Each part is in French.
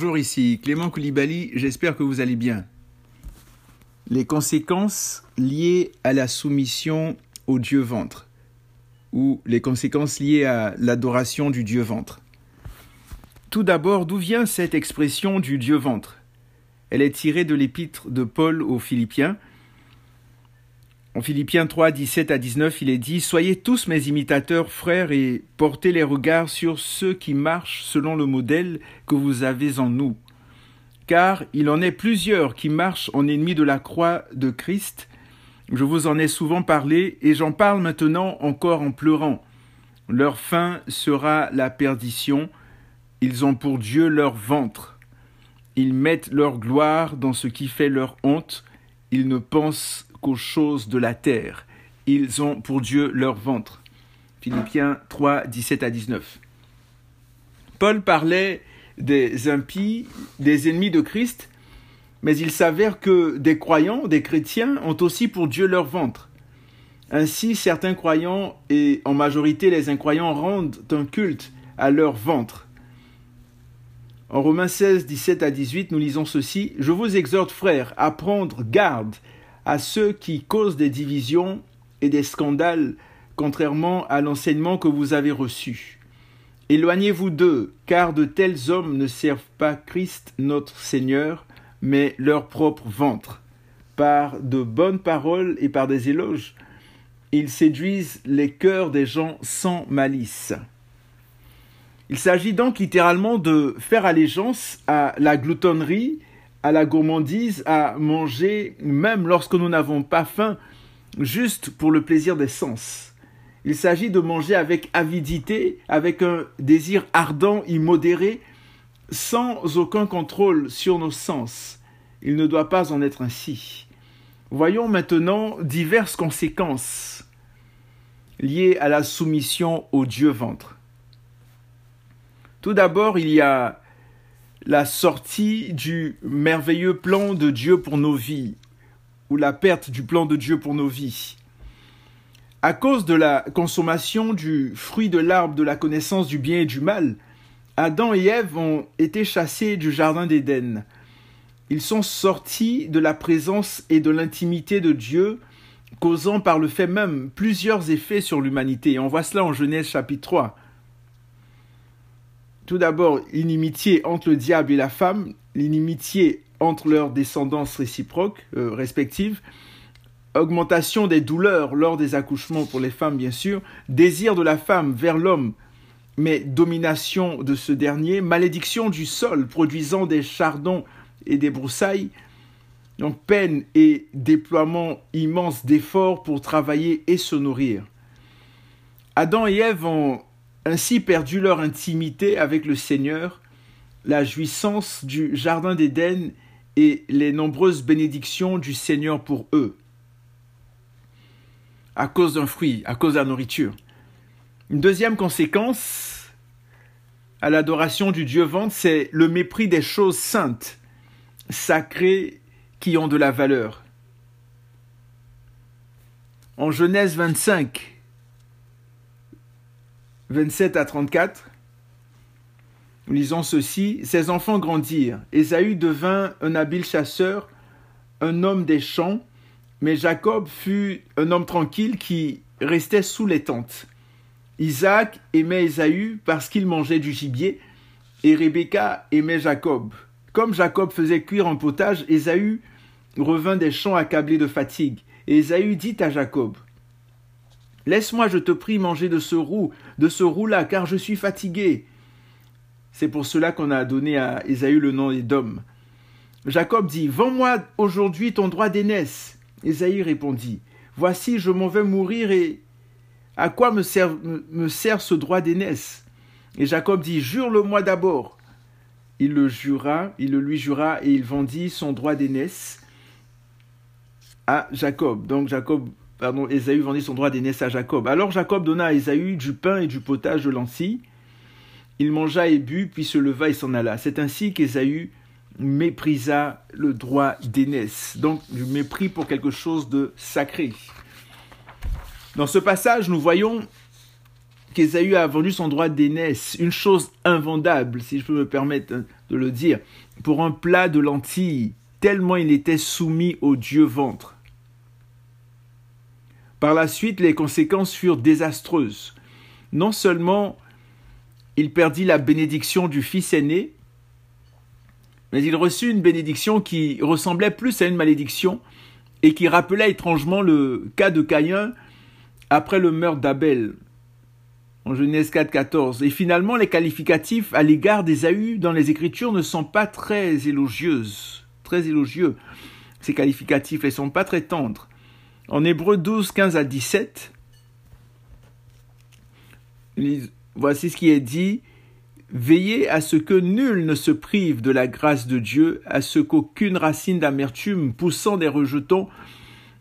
Bonjour, ici Clément Koulibaly, j'espère que vous allez bien. Les conséquences liées à la soumission au Dieu ventre, ou les conséquences liées à l'adoration du Dieu ventre. Tout d'abord, d'où vient cette expression du Dieu ventre? Elle est tirée de l'épître de Paul aux Philippiens, en Philippiens 3, 17 à 19, il est dit Soyez tous mes imitateurs, frères, et portez les regards sur ceux qui marchent selon le modèle que vous avez en nous. Car il en est plusieurs qui marchent en ennemis de la croix de Christ. Je vous en ai souvent parlé, et j'en parle maintenant encore en pleurant. Leur fin sera la perdition. Ils ont pour Dieu leur ventre. Ils mettent leur gloire dans ce qui fait leur honte. Ils ne pensent qu'aux choses de la terre. Ils ont pour Dieu leur ventre. Philippiens 3, 17 à 19. Paul parlait des impies, des ennemis de Christ, mais il s'avère que des croyants, des chrétiens, ont aussi pour Dieu leur ventre. Ainsi, certains croyants, et en majorité les incroyants, rendent un culte à leur ventre. En Romains 16, 17 à 18, nous lisons ceci. Je vous exhorte, frères, à prendre garde à ceux qui causent des divisions et des scandales, contrairement à l'enseignement que vous avez reçu. Éloignez-vous d'eux, car de tels hommes ne servent pas Christ notre Seigneur, mais leur propre ventre. Par de bonnes paroles et par des éloges, ils séduisent les cœurs des gens sans malice. Il s'agit donc littéralement de faire allégeance à la gloutonnerie à la gourmandise, à manger même lorsque nous n'avons pas faim, juste pour le plaisir des sens. Il s'agit de manger avec avidité, avec un désir ardent, immodéré, sans aucun contrôle sur nos sens. Il ne doit pas en être ainsi. Voyons maintenant diverses conséquences liées à la soumission au Dieu ventre. Tout d'abord, il y a la sortie du merveilleux plan de Dieu pour nos vies, ou la perte du plan de Dieu pour nos vies. À cause de la consommation du fruit de l'arbre de la connaissance du bien et du mal, Adam et Ève ont été chassés du jardin d'Éden. Ils sont sortis de la présence et de l'intimité de Dieu, causant par le fait même plusieurs effets sur l'humanité. On voit cela en Genèse chapitre 3. Tout d'abord, l'inimitié entre le diable et la femme, l'inimitié entre leurs descendances réciproques, euh, respectives, augmentation des douleurs lors des accouchements pour les femmes, bien sûr, désir de la femme vers l'homme, mais domination de ce dernier, malédiction du sol produisant des chardons et des broussailles, donc peine et déploiement immense d'efforts pour travailler et se nourrir. Adam et Ève ont ainsi perdu leur intimité avec le Seigneur, la jouissance du Jardin d'Éden et les nombreuses bénédictions du Seigneur pour eux, à cause d'un fruit, à cause de la nourriture. Une deuxième conséquence à l'adoration du Dieu ventre, c'est le mépris des choses saintes, sacrées, qui ont de la valeur. En Genèse 25, 27 à 34, nous lisons ceci. Ses enfants grandirent. Ésaü devint un habile chasseur, un homme des champs, mais Jacob fut un homme tranquille qui restait sous les tentes. Isaac aimait Ésaü parce qu'il mangeait du gibier, et Rebecca aimait Jacob. Comme Jacob faisait cuire un potage, Ésaü revint des champs accablé de fatigue. Et Ésaü dit à Jacob, Laisse-moi, je te prie, manger de ce roux, de ce roux-là, car je suis fatigué. C'est pour cela qu'on a donné à Ésaü le nom d'homme. Jacob dit, Vends-moi aujourd'hui ton droit d'aînesse. Ésaü répondit, Voici, je m'en vais mourir et à quoi me sert, me sert ce droit d'aînesse? Et Jacob dit, Jure-le-moi d'abord. Il le jura, il le lui jura et il vendit son droit d'aînesse à Jacob. Donc Jacob pardon, Ésaü vendit son droit d'aînesse à Jacob. Alors Jacob donna à Ésaü du pain et du potage de lentilles. Il mangea et but, puis se leva et s'en alla. C'est ainsi qu'Ésaü méprisa le droit d'aînesse. Donc du mépris pour quelque chose de sacré. Dans ce passage, nous voyons qu'Ésaü a vendu son droit d'aînesse, une chose invendable, si je peux me permettre de le dire, pour un plat de lentilles, tellement il était soumis au Dieu ventre. Par la suite, les conséquences furent désastreuses. Non seulement il perdit la bénédiction du fils aîné, mais il reçut une bénédiction qui ressemblait plus à une malédiction et qui rappelait étrangement le cas de Caïn après le meurtre d'Abel en Genèse 4, 14. Et finalement, les qualificatifs à l'égard d'Ésaü dans les Écritures ne sont pas très élogieuses, très élogieux. Ces qualificatifs ne sont pas très tendres. En Hébreu 12, 15 à 17, voici ce qui est dit. Veillez à ce que nul ne se prive de la grâce de Dieu, à ce qu'aucune racine d'amertume poussant des rejetons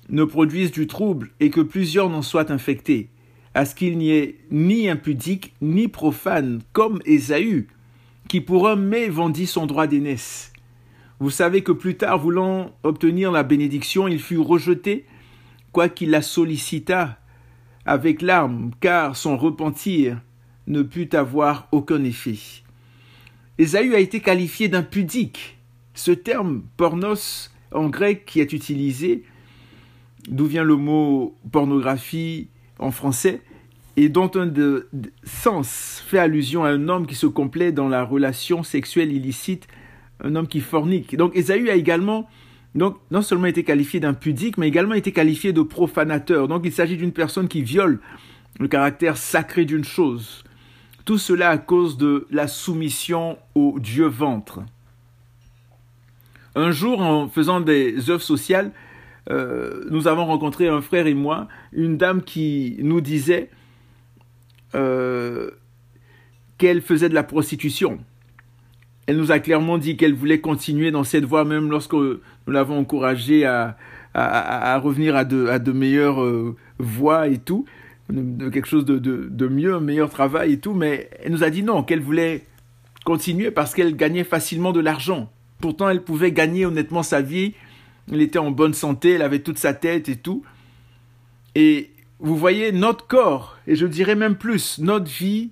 ne produise du trouble et que plusieurs n'en soient infectés, à ce qu'il n'y ait ni impudique ni profane comme Ésaü, qui pour un mai vendit son droit d'aînesse. Vous savez que plus tard, voulant obtenir la bénédiction, il fut rejeté, quoiqu'il la sollicita avec larmes, car son repentir ne put avoir aucun effet. Ésaü a été qualifié d'impudique. Ce terme pornos en grec qui est utilisé, d'où vient le mot pornographie en français, et dont un de, sens fait allusion à un homme qui se complaît dans la relation sexuelle illicite, un homme qui fornique. Donc Ésaü a également donc, non seulement été qualifié d'impudique, mais également été qualifié de profanateur. Donc il s'agit d'une personne qui viole le caractère sacré d'une chose. Tout cela à cause de la soumission au Dieu ventre. Un jour, en faisant des œuvres sociales, euh, nous avons rencontré un frère et moi, une dame qui nous disait euh, qu'elle faisait de la prostitution. Elle nous a clairement dit qu'elle voulait continuer dans cette voie, même lorsque nous l'avons encouragée à, revenir à de, meilleures euh, voies et tout de, quelque chose de, de, mieux, un meilleur travail et tout, mais elle nous a dit non, qu'elle voulait continuer parce qu'elle gagnait facilement de l'argent. Pourtant, elle pouvait gagner honnêtement sa vie. Elle était en bonne santé, elle avait toute sa tête et tout. Et vous voyez, notre corps, et je dirais même plus, notre vie,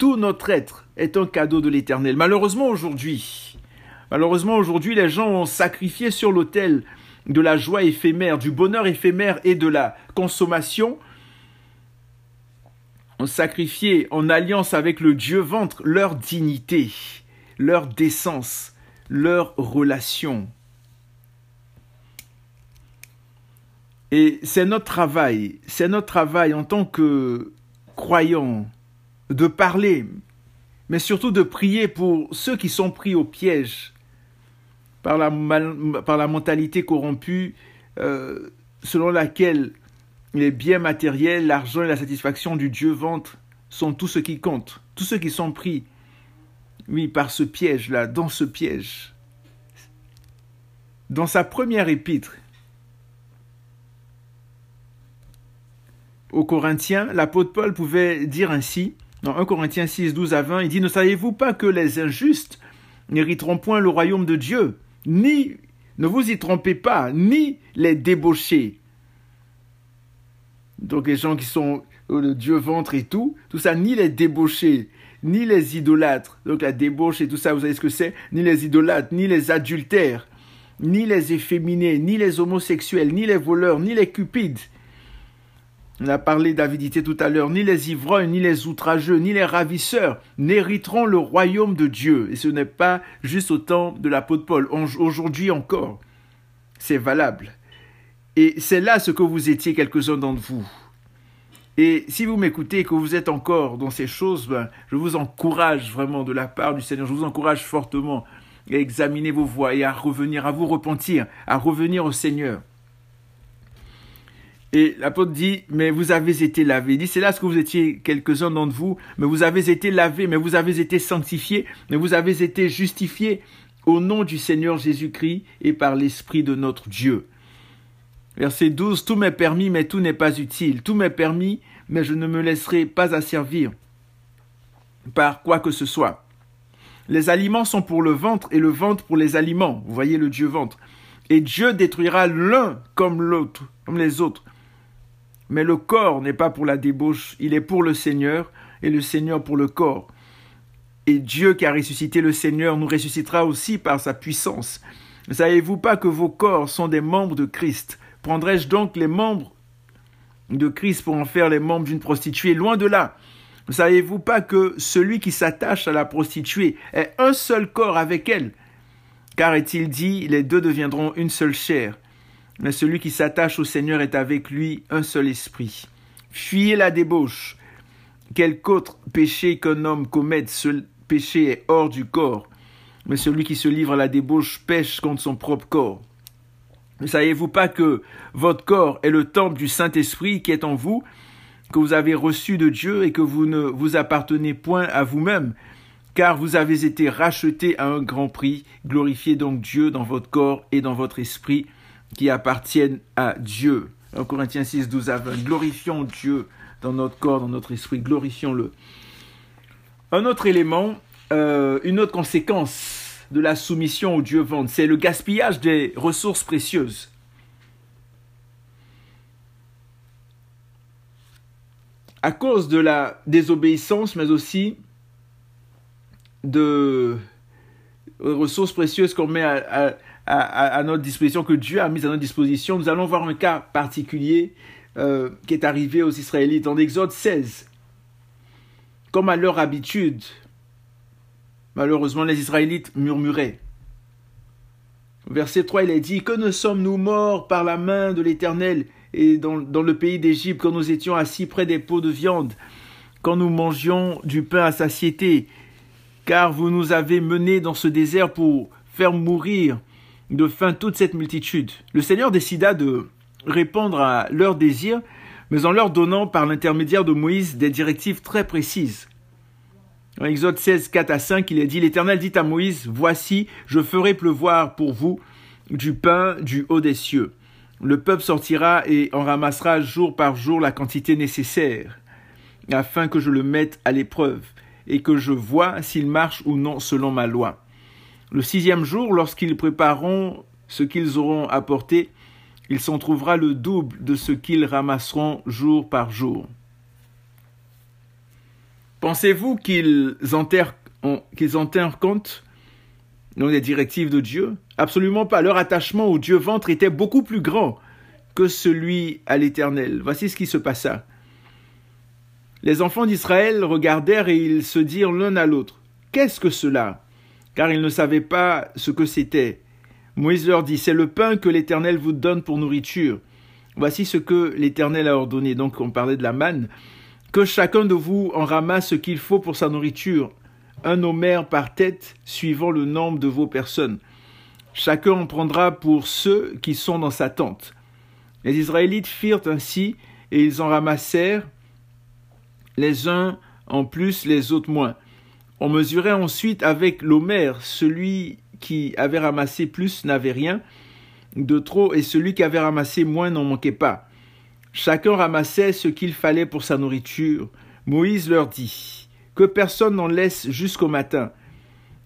tout notre être est un cadeau de l'éternel. Malheureusement aujourd'hui, malheureusement aujourd'hui, les gens ont sacrifié sur l'autel de la joie éphémère, du bonheur éphémère et de la consommation ont sacrifié en alliance avec le Dieu ventre leur dignité, leur décence, leur relation. Et c'est notre travail, c'est notre travail en tant que croyants de parler, mais surtout de prier pour ceux qui sont pris au piège par la, par la mentalité corrompue euh, selon laquelle les biens matériels, l'argent et la satisfaction du Dieu ventre sont tout ce qui compte. Tous ceux qui sont pris, oui, par ce piège-là, dans ce piège. Dans sa première épître aux Corinthiens, l'apôtre Paul pouvait dire ainsi, dans 1 Corinthiens 6, 12 à 20, il dit, ne savez-vous pas que les injustes n'hériteront point le royaume de Dieu, ni, ne vous y trompez pas, ni les débauchés, donc les gens qui sont le Dieu ventre et tout, tout ça, ni les débauchés, ni les idolâtres, donc la débauche et tout ça, vous savez ce que c'est, ni les idolâtres, ni les adultères, ni les efféminés, ni les homosexuels, ni les voleurs, ni les cupides. On a parlé d'avidité tout à l'heure, ni les ivrognes, ni les outrageux, ni les ravisseurs n'hériteront le royaume de Dieu. Et ce n'est pas juste au temps de l'apôtre Paul, aujourd'hui encore. C'est valable. Et c'est là ce que vous étiez quelques-uns d'entre vous. Et si vous m'écoutez et que vous êtes encore dans ces choses, ben, je vous encourage vraiment de la part du Seigneur, je vous encourage fortement à examiner vos voies et à revenir, à vous repentir, à revenir au Seigneur. Et l'apôtre dit, mais vous avez été lavés. Il dit, c'est là ce que vous étiez quelques-uns d'entre vous, mais vous avez été lavés, mais vous avez été sanctifiés, mais vous avez été justifiés au nom du Seigneur Jésus-Christ et par l'Esprit de notre Dieu. Verset 12, Tout m'est permis, mais tout n'est pas utile. Tout m'est permis, mais je ne me laisserai pas asservir par quoi que ce soit. Les aliments sont pour le ventre et le ventre pour les aliments. Vous voyez le Dieu ventre. Et Dieu détruira l'un comme l'autre, comme les autres. Mais le corps n'est pas pour la débauche, il est pour le Seigneur et le Seigneur pour le corps. Et Dieu qui a ressuscité le Seigneur nous ressuscitera aussi par sa puissance. Ne savez-vous pas que vos corps sont des membres de Christ? Prendrais-je donc les membres de Christ pour en faire les membres d'une prostituée? Loin de là. Ne savez-vous pas que celui qui s'attache à la prostituée est un seul corps avec elle? Car est-il dit, les deux deviendront une seule chair. Mais celui qui s'attache au Seigneur est avec lui un seul esprit. Fuyez la débauche. Quelque autre péché qu'un homme commette, ce péché est hors du corps. Mais celui qui se livre à la débauche pêche contre son propre corps. Ne savez-vous pas que votre corps est le temple du Saint-Esprit qui est en vous, que vous avez reçu de Dieu et que vous ne vous appartenez point à vous-même, car vous avez été rachetés à un grand prix. Glorifiez donc Dieu dans votre corps et dans votre esprit qui appartiennent à Dieu. En Corinthiens 6, 12 à 20. Glorifions Dieu dans notre corps, dans notre esprit. Glorifions-le. Un autre élément, euh, une autre conséquence de la soumission au Dieu vente, c'est le gaspillage des ressources précieuses. À cause de la désobéissance, mais aussi de ressources précieuses qu'on met à, notre disposition, que Dieu a mis à notre disposition, nous allons voir un cas particulier euh, qui est arrivé aux Israélites en Exode 16. Comme à leur habitude, malheureusement, les Israélites murmuraient. Verset 3, il est dit Que ne sommes-nous morts par la main de l'Éternel et dans, dans le pays d'Égypte quand nous étions assis près des pots de viande, quand nous mangions du pain à satiété, car vous nous avez menés dans ce désert pour faire mourir de faim toute cette multitude. Le Seigneur décida de répondre à leurs désirs, mais en leur donnant par l'intermédiaire de Moïse des directives très précises. En Exode 16, 4 à 5, il est dit, L'Éternel dit à Moïse, Voici, je ferai pleuvoir pour vous du pain du haut des cieux. Le peuple sortira et en ramassera jour par jour la quantité nécessaire, afin que je le mette à l'épreuve, et que je vois s'il marche ou non selon ma loi. Le sixième jour, lorsqu'ils prépareront ce qu'ils auront apporté, il s'en trouvera le double de ce qu'ils ramasseront jour par jour. Pensez-vous qu'ils enterrent, qu'ils compte dans les directives de Dieu? Absolument pas. Leur attachement au Dieu ventre était beaucoup plus grand que celui à l'Éternel. Voici ce qui se passa. Les enfants d'Israël regardèrent et ils se dirent l'un à l'autre, Qu'est-ce que cela? Car ils ne savaient pas ce que c'était. Moïse leur dit, c'est le pain que l'Éternel vous donne pour nourriture. Voici ce que l'Éternel a ordonné. Donc on parlait de la manne. Que chacun de vous en ramasse ce qu'il faut pour sa nourriture, un homère par tête, suivant le nombre de vos personnes. Chacun en prendra pour ceux qui sont dans sa tente. Les Israélites firent ainsi, et ils en ramassèrent les uns en plus, les autres moins. On mesurait ensuite avec l'homère, celui qui avait ramassé plus n'avait rien de trop et celui qui avait ramassé moins n'en manquait pas. Chacun ramassait ce qu'il fallait pour sa nourriture. Moïse leur dit que personne n'en laisse jusqu'au matin.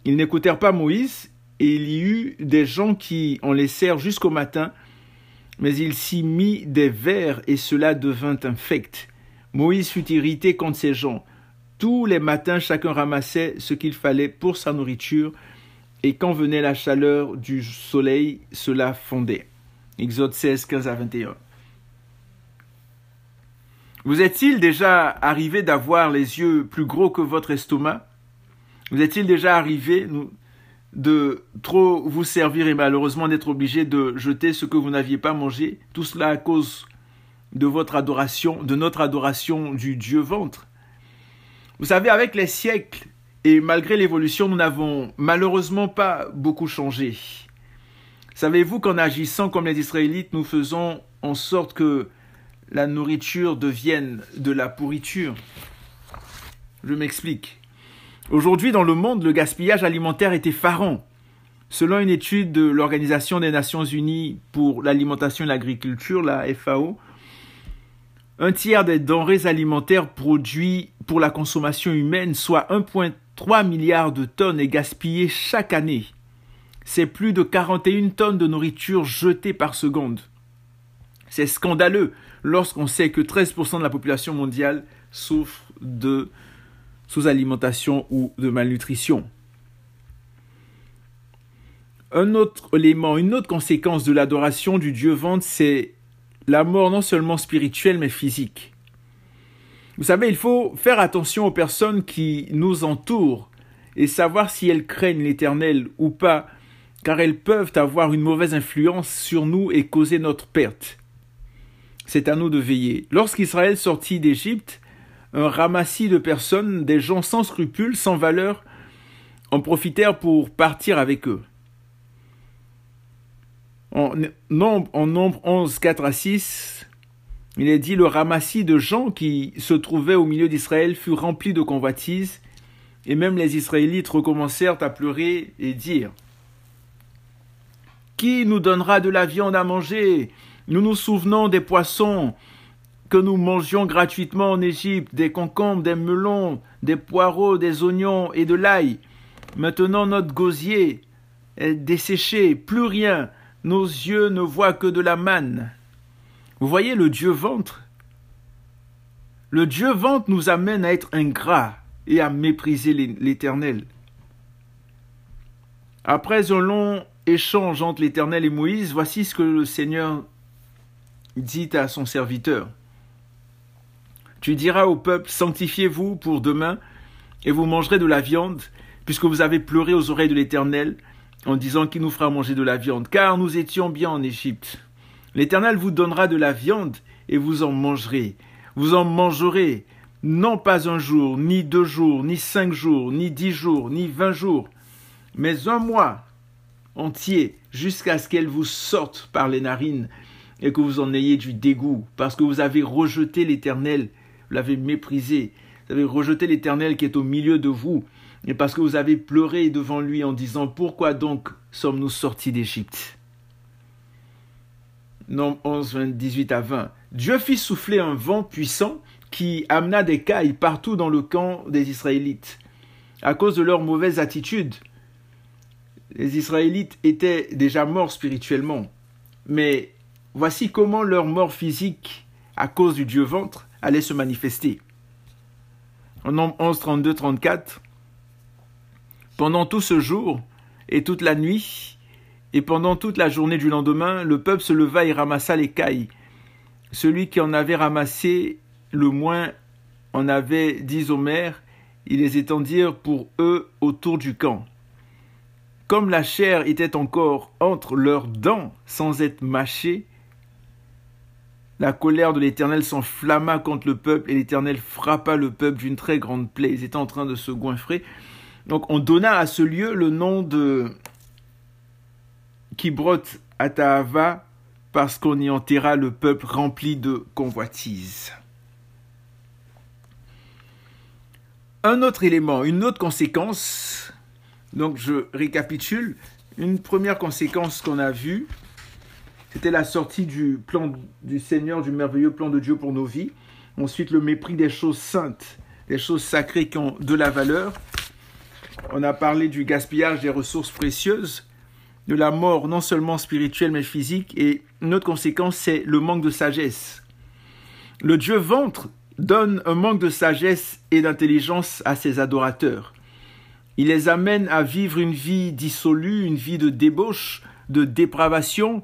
Ils n'écoutèrent pas Moïse, et il y eut des gens qui en laissèrent jusqu'au matin, mais il s'y mit des vers, et cela devint infect. Moïse fut irrité contre ces gens. Tous les matins, chacun ramassait ce qu'il fallait pour sa nourriture, et quand venait la chaleur du soleil, cela fondait. Exode 16, 15 à 21. Vous est-il déjà arrivé d'avoir les yeux plus gros que votre estomac? Vous est-il déjà arrivé de trop vous servir et malheureusement d'être obligé de jeter ce que vous n'aviez pas mangé? Tout cela à cause de votre adoration, de notre adoration du Dieu ventre. Vous savez, avec les siècles et malgré l'évolution, nous n'avons malheureusement pas beaucoup changé. Savez-vous qu'en agissant comme les Israélites, nous faisons en sorte que la nourriture devienne de la pourriture? Je m'explique. Aujourd'hui, dans le monde, le gaspillage alimentaire est effarant. Selon une étude de l'Organisation des Nations Unies pour l'alimentation et l'agriculture, la FAO, un tiers des denrées alimentaires produits pour la consommation humaine, soit 1,3 milliard de tonnes, est gaspillé chaque année. C'est plus de 41 tonnes de nourriture jetées par seconde. C'est scandaleux lorsqu'on sait que 13% de la population mondiale souffre de sous-alimentation ou de malnutrition. Un autre élément, une autre conséquence de l'adoration du Dieu ventre, c'est la mort non seulement spirituelle mais physique. Vous savez, il faut faire attention aux personnes qui nous entourent et savoir si elles craignent l'Éternel ou pas, car elles peuvent avoir une mauvaise influence sur nous et causer notre perte. C'est à nous de veiller. Lorsqu'Israël sortit d'Égypte, un ramassis de personnes, des gens sans scrupules, sans valeur, en profitèrent pour partir avec eux. En nombre, en nombre 11, 4 à 6, il est dit le ramassis de gens qui se trouvaient au milieu d'Israël fut rempli de convoitises, et même les Israélites recommencèrent à pleurer et dire Qui nous donnera de la viande à manger? Nous nous souvenons des poissons que nous mangions gratuitement en Égypte, des concombres, des melons, des poireaux, des oignons et de l'ail. Maintenant notre gosier est desséché, plus rien, nos yeux ne voient que de la manne. Vous voyez le Dieu ventre Le Dieu ventre nous amène à être ingrats et à mépriser l'Éternel. Après un long échange entre l'Éternel et Moïse, voici ce que le Seigneur dit à son serviteur. Tu diras au peuple, sanctifiez-vous pour demain, et vous mangerez de la viande, puisque vous avez pleuré aux oreilles de l'Éternel, en disant qu'il nous fera manger de la viande, car nous étions bien en Égypte. L'Éternel vous donnera de la viande, et vous en mangerez. Vous en mangerez, non pas un jour, ni deux jours, ni cinq jours, ni dix jours, ni vingt jours, mais un mois entier, jusqu'à ce qu'elle vous sorte par les narines, et que vous en ayez du dégoût, parce que vous avez rejeté l'Éternel, vous l'avez méprisé. Vous avez rejeté l'Éternel qui est au milieu de vous. Et parce que vous avez pleuré devant lui en disant Pourquoi donc sommes-nous sortis d'Égypte? Nom 11, 18 à 20. Dieu fit souffler un vent puissant qui amena des cailles partout dans le camp des Israélites. À cause de leur mauvaise attitude, les Israélites étaient déjà morts spirituellement. Mais voici comment leur mort physique, à cause du Dieu ventre, allait se manifester. En nombre 11, 32, 34, pendant tout ce jour et toute la nuit, et pendant toute la journée du lendemain, le peuple se leva et ramassa les cailles. Celui qui en avait ramassé le moins en avait dix homères, ils les étendirent pour eux autour du camp. Comme la chair était encore entre leurs dents sans être mâchée, la colère de l'Éternel s'enflamma contre le peuple et l'Éternel frappa le peuple d'une très grande plaie. Ils étaient en train de se goinfrer. Donc on donna à ce lieu le nom de Kibrot Atahava parce qu'on y enterra le peuple rempli de convoitises. Un autre élément, une autre conséquence, donc je récapitule, une première conséquence qu'on a vue, c'était la sortie du plan du Seigneur, du merveilleux plan de Dieu pour nos vies. Ensuite, le mépris des choses saintes, des choses sacrées qui ont de la valeur. On a parlé du gaspillage des ressources précieuses, de la mort non seulement spirituelle mais physique. Et une autre conséquence, c'est le manque de sagesse. Le Dieu ventre donne un manque de sagesse et d'intelligence à ses adorateurs. Il les amène à vivre une vie dissolue, une vie de débauche, de dépravation,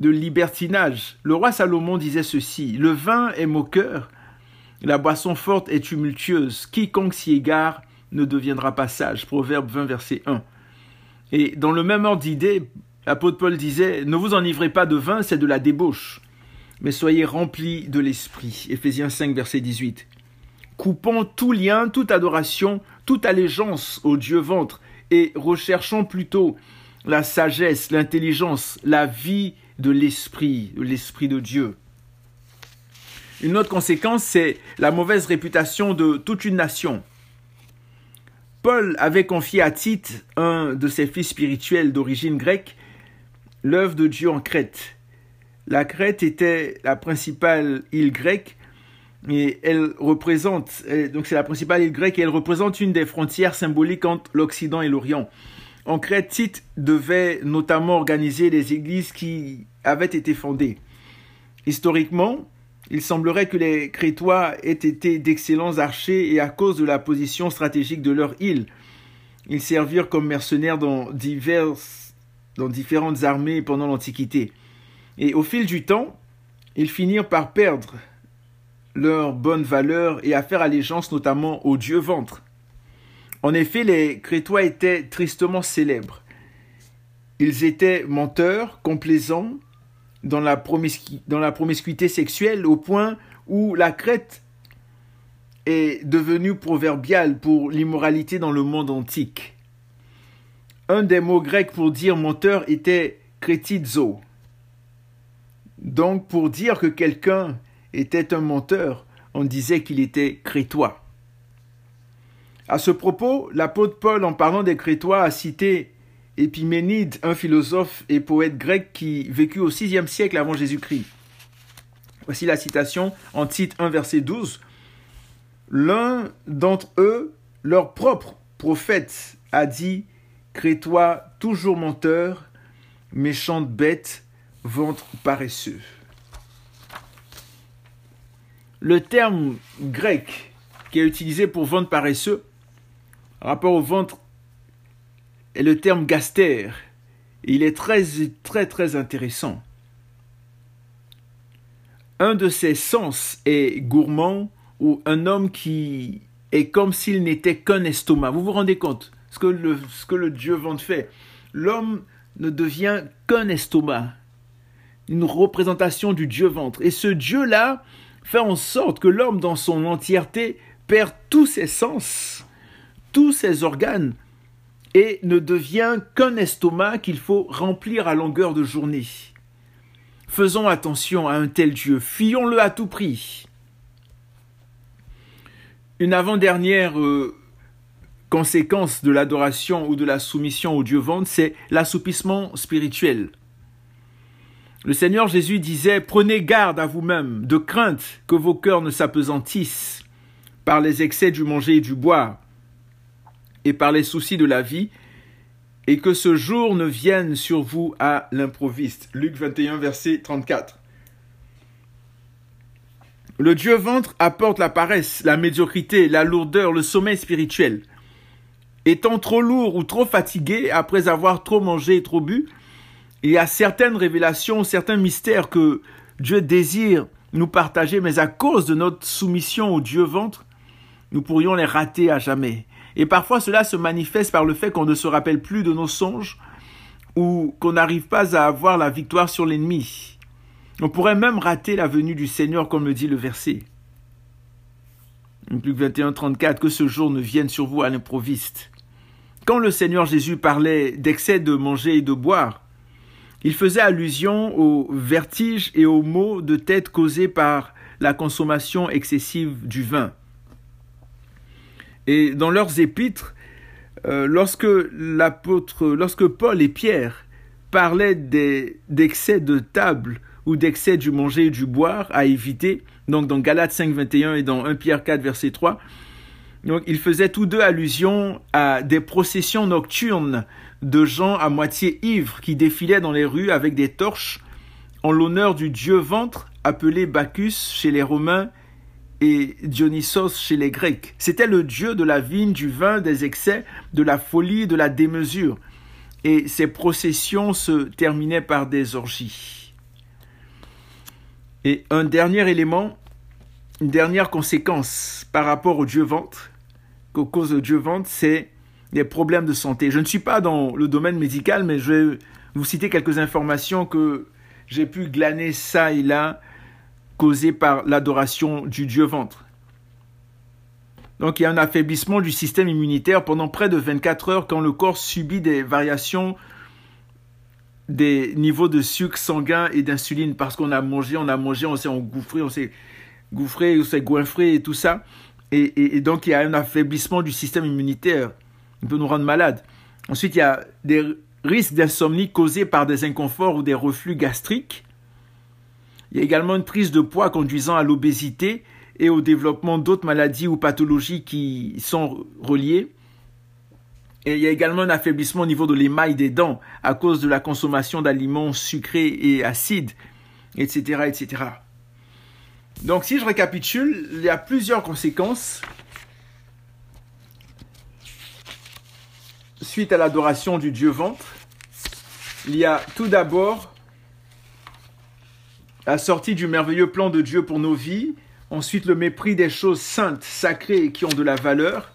de libertinage. Le roi Salomon disait ceci, Le vin est moqueur, la boisson forte est tumultueuse, quiconque s'y égare ne deviendra pas sage. Proverbe 20, verset 1. Et dans le même ordre d'idée, l'apôtre Paul disait, Ne vous enivrez pas de vin, c'est de la débauche, mais soyez remplis de l'esprit. Éphésiens 5, verset 18. Coupons tout lien, toute adoration, toute allégeance au Dieu ventre, et recherchons plutôt la sagesse, l'intelligence, la vie de l'esprit, de l'esprit de Dieu. Une autre conséquence, c'est la mauvaise réputation de toute une nation. Paul avait confié à Tite, un de ses fils spirituels d'origine grecque, l'œuvre de Dieu en Crète. La Crète était la principale île grecque et elle représente, donc c'est la principale île grecque et elle représente une des frontières symboliques entre l'Occident et l'Orient. En Crète, Tite devait notamment organiser les églises qui avaient été fondées. Historiquement, il semblerait que les Crétois aient été d'excellents archers et à cause de la position stratégique de leur île, ils servirent comme mercenaires dans, diverses, dans différentes armées pendant l'Antiquité. Et au fil du temps, ils finirent par perdre leur bonne valeur et à faire allégeance notamment au dieu ventre. En effet, les Crétois étaient tristement célèbres. Ils étaient menteurs, complaisants, dans la, promiscuité sexuelle au point où la Crète est devenue proverbiale pour l'immoralité dans le monde antique. Un des mots grecs pour dire menteur était kretizo. Donc pour dire que quelqu'un était un menteur, on disait qu'il était crétois. À ce propos, l'apôtre Paul, en parlant des Crétois, a cité Épiménide, un philosophe et poète grec qui vécut au VIe siècle avant Jésus-Christ. Voici la citation en titre 1, verset 12. L'un d'entre eux, leur propre prophète, a dit Crétois, toujours menteur, méchante bête, ventre paresseux. Le terme grec qui est utilisé pour ventre paresseux, rapport au ventre est le terme gaster. Il est très, très, très intéressant. Un de ses sens est gourmand ou un homme qui est comme s'il n'était qu'un estomac. Vous vous rendez compte ce que le, ce que le Dieu ventre fait? L'homme ne devient qu'un estomac, une représentation du Dieu ventre. Et ce Dieu-là fait en sorte que l'homme dans son entièreté perd tous ses sens, tous ses organes, et ne devient qu'un estomac qu'il faut remplir à longueur de journée. Faisons attention à un tel Dieu, fuyons-le à tout prix. Une avant-dernière euh, conséquence de l'adoration ou de la soumission au Dieu ventre, c'est l'assoupissement spirituel. Le Seigneur Jésus disait, Prenez garde à vous-même, de crainte que vos cœurs ne s'apesantissent par les excès du manger et du boire, et par les soucis de la vie, et que ce jour ne vienne sur vous à l'improviste. Luc 21, verset 34. Le Dieu ventre apporte la paresse, la médiocrité, la lourdeur, le sommeil spirituel. Étant trop lourd ou trop fatigué après avoir trop mangé et trop bu, il y a certaines révélations, certains mystères que Dieu désire nous partager, mais à cause de notre soumission au Dieu ventre, nous pourrions les rater à jamais. Et parfois cela se manifeste par le fait qu'on ne se rappelle plus de nos songes ou qu'on n'arrive pas à avoir la victoire sur l'ennemi. On pourrait même rater la venue du Seigneur, comme le dit le verset. Luc 21, 34, que ce jour ne vienne sur vous à l'improviste. Quand le Seigneur Jésus parlait d'excès de manger et de boire, il faisait allusion au vertige et aux maux de tête causés par la consommation excessive du vin. Et dans leurs épîtres, euh, lorsque l'apôtre, lorsque Paul et Pierre parlaient d'excès de table ou d'excès du manger et du boire à éviter, donc dans Galates 5, 21 et dans 1 Pierre 4, verset 3, donc ils faisaient tous deux allusion à des processions nocturnes de gens à moitié ivres qui défilaient dans les rues avec des torches en l'honneur du dieu ventre appelé Bacchus chez les Romains et Dionysos chez les Grecs. C'était le dieu de la vigne, du vin, des excès, de la folie, de la démesure. Et ces processions se terminaient par des orgies. Et un dernier élément, une dernière conséquence par rapport au dieu ventre, qu'aux cause du dieu ventre, c'est des problèmes de santé. Je ne suis pas dans le domaine médical, mais je vais vous citer quelques informations que j'ai pu glaner ça et là, causées par l'adoration du dieu ventre. Donc il y a un affaiblissement du système immunitaire pendant près de 24 heures quand le corps subit des variations des niveaux de sucre sanguin et d'insuline parce qu'on a mangé, on a mangé, on s'est engouffré, on s'est gouffré, on s'est goinfré et tout ça. Et, et donc il y a un affaiblissement du système immunitaire il peut nous rendre malades. Ensuite, il y a des risques d'insomnie causés par des inconforts ou des reflux gastriques. Il y a également une prise de poids conduisant à l'obésité et au développement d'autres maladies ou pathologies qui sont reliées. Et il y a également un affaiblissement au niveau de l'émail des dents à cause de la consommation d'aliments sucrés et acides, etc., etc. Donc si je récapitule, il y a plusieurs conséquences suite à l'adoration du Dieu ventre. Il y a tout d'abord la sortie du merveilleux plan de Dieu pour nos vies, ensuite le mépris des choses saintes, sacrées et qui ont de la valeur,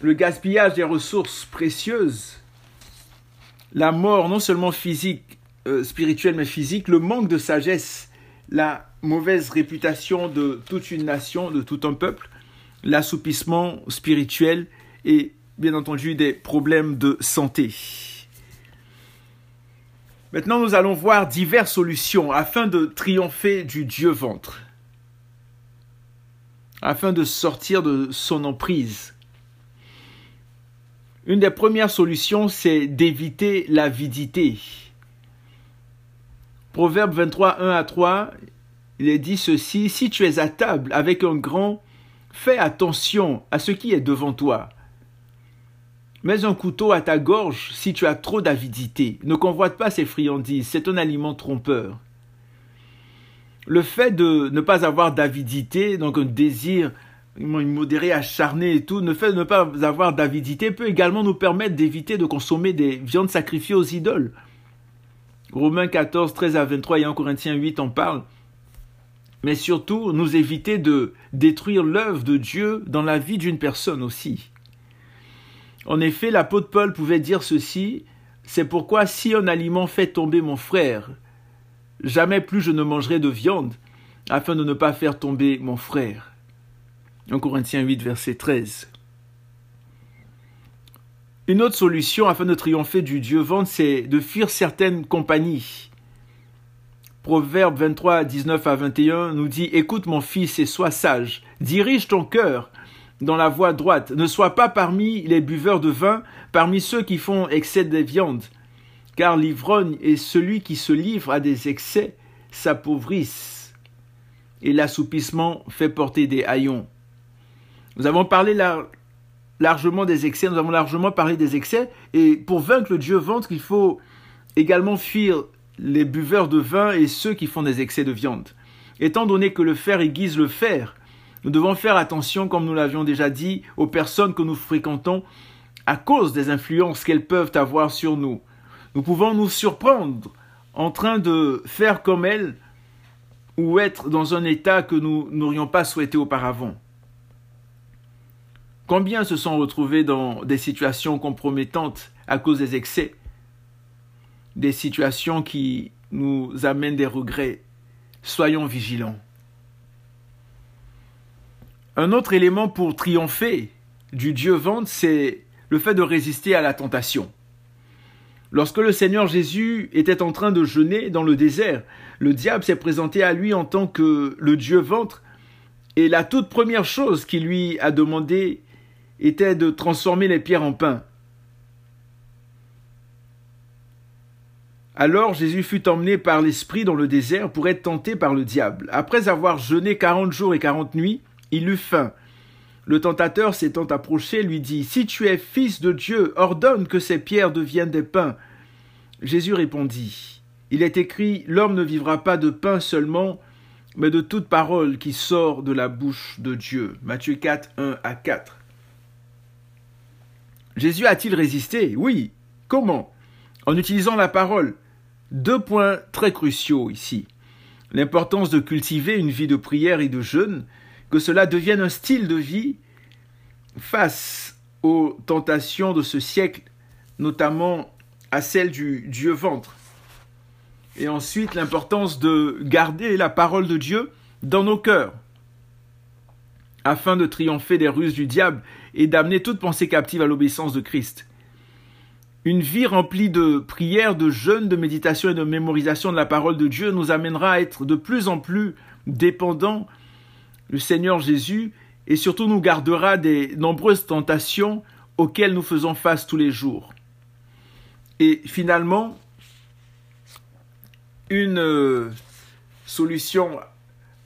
le gaspillage des ressources précieuses, la mort non seulement physique, euh, spirituelle, mais physique, le manque de sagesse, la mauvaise réputation de toute une nation, de tout un peuple, l'assoupissement spirituel et bien entendu des problèmes de santé. Maintenant, nous allons voir diverses solutions afin de triompher du Dieu ventre, afin de sortir de son emprise. Une des premières solutions, c'est d'éviter l'avidité. Proverbe 23, 1 à 3, il est dit ceci, si tu es à table avec un grand, fais attention à ce qui est devant toi. Mets un couteau à ta gorge si tu as trop d'avidité. Ne convoite pas ces friandises, c'est un aliment trompeur. Le fait de ne pas avoir d'avidité, donc un désir modéré, acharné et tout, le fait de ne pas avoir d'avidité peut également nous permettre d'éviter de consommer des viandes sacrifiées aux idoles. Romains 14, 13 à 23 et 1 Corinthiens 8 en parlent. Mais surtout, nous éviter de détruire l'œuvre de Dieu dans la vie d'une personne aussi. En effet, l'apôtre Paul pouvait dire ceci, c'est pourquoi si un aliment fait tomber mon frère, jamais plus je ne mangerai de viande, afin de ne pas faire tomber mon frère. 1 Corinthiens 8, verset 13. Une autre solution afin de triompher du Dieu vente, c'est de fuir certaines compagnies. Proverbe 23, 19 à 21 nous dit Écoute mon fils et sois sage, dirige ton cœur dans la voie droite. Ne sois pas parmi les buveurs de vin, parmi ceux qui font excès de viande, car l'ivrogne et celui qui se livre à des excès s'appauvrissent, et l'assoupissement fait porter des haillons. Nous avons parlé largement des excès, nous avons largement parlé des excès, et pour vaincre le Dieu ventre, il faut également fuir les buveurs de vin et ceux qui font des excès de viande. Étant donné que le fer aiguise le fer, nous devons faire attention, comme nous l'avions déjà dit, aux personnes que nous fréquentons à cause des influences qu'elles peuvent avoir sur nous. Nous pouvons nous surprendre en train de faire comme elles ou être dans un état que nous n'aurions pas souhaité auparavant. Combien se sont retrouvés dans des situations compromettantes à cause des excès, des situations qui nous amènent des regrets? Soyons vigilants. Un autre élément pour triompher du Dieu vente, c'est le fait de résister à la tentation. Lorsque le Seigneur Jésus était en train de jeûner dans le désert, le diable s'est présenté à lui en tant que le Dieu ventre, et la toute première chose qu'il lui a demandé était de transformer les pierres en pain. Alors Jésus fut emmené par l'Esprit dans le désert pour être tenté par le diable. Après avoir jeûné quarante jours et quarante nuits, il eut faim. Le tentateur s'étant approché lui dit, Si tu es fils de Dieu, ordonne que ces pierres deviennent des pains. Jésus répondit, Il est écrit, L'homme ne vivra pas de pain seulement, mais de toute parole qui sort de la bouche de Dieu. Matthieu 4, 1 à 4. Jésus a-t-il résisté? Oui. Comment? En utilisant la parole. Deux points très cruciaux ici. L'importance de cultiver une vie de prière et de jeûne, que cela devienne un style de vie face aux tentations de ce siècle, notamment à celle du Dieu ventre. Et ensuite, l'importance de garder la parole de Dieu dans nos cœurs, afin de triompher des ruses du diable et d'amener toute pensée captive à l'obéissance de Christ. Une vie remplie de prières, de jeûnes, de méditation et de mémorisation de la parole de Dieu nous amènera à être de plus en plus dépendants le Seigneur Jésus et surtout nous gardera des nombreuses tentations auxquelles nous faisons face tous les jours. Et finalement, une euh, solution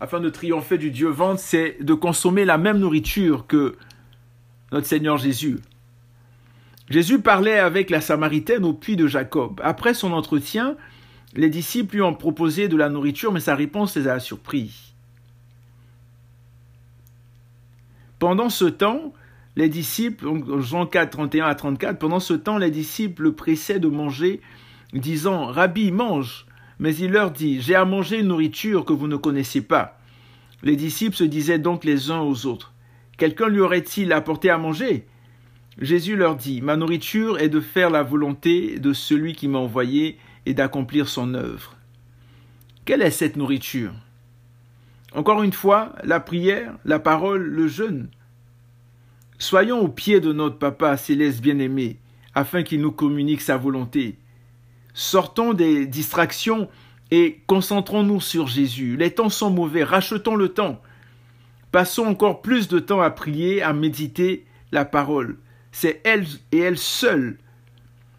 afin de triompher du Dieu ventre, c'est de consommer la même nourriture que notre Seigneur Jésus. Jésus parlait avec la Samaritaine au puits de Jacob. Après son entretien, les disciples lui ont proposé de la nourriture, mais sa réponse les a surpris. Pendant ce temps, les disciples, Jean 4, 31 à 34, pendant ce temps, les disciples le pressaient de manger, disant, Rabbi, mange. Mais il leur dit, J'ai à manger une nourriture que vous ne connaissez pas. Les disciples se disaient donc les uns aux autres, Quelqu'un lui aurait-il apporté à manger? Jésus leur dit, Ma nourriture est de faire la volonté de celui qui m'a envoyé et d'accomplir son œuvre. Quelle est cette nourriture? Encore une fois, la prière, la parole, le jeûne. Soyons au pied de notre Papa céleste bien-aimé, afin qu'il nous communique sa volonté. Sortons des distractions et concentrons-nous sur Jésus. Les temps sont mauvais, rachetons le temps. Passons encore plus de temps à prier, à méditer la parole. C'est elle et elle seule,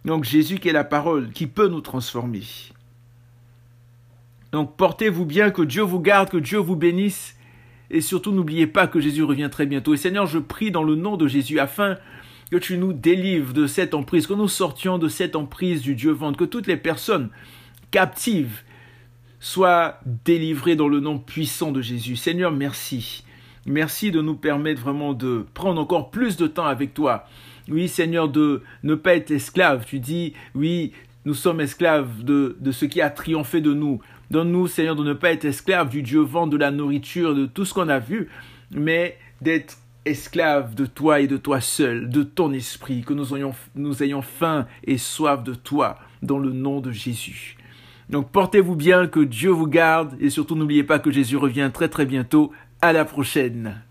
donc Jésus qui est la parole, qui peut nous transformer. Donc portez-vous bien, que Dieu vous garde, que Dieu vous bénisse. Et surtout, n'oubliez pas que Jésus revient très bientôt. Et Seigneur, je prie dans le nom de Jésus afin que tu nous délivres de cette emprise, que nous sortions de cette emprise du Dieu ventre, que toutes les personnes captives soient délivrées dans le nom puissant de Jésus. Seigneur, merci. Merci de nous permettre vraiment de prendre encore plus de temps avec toi. Oui, Seigneur, de ne pas être esclave. Tu dis, oui, nous sommes esclaves de, de ce qui a triomphé de nous. Donne-nous, Seigneur, de ne pas être esclaves du Dieu vent, de la nourriture, de tout ce qu'on a vu, mais d'être esclaves de toi et de toi seul, de ton esprit, que nous ayons, nous ayons faim et soif de toi, dans le nom de Jésus. Donc portez-vous bien, que Dieu vous garde, et surtout n'oubliez pas que Jésus revient très très bientôt. À la prochaine.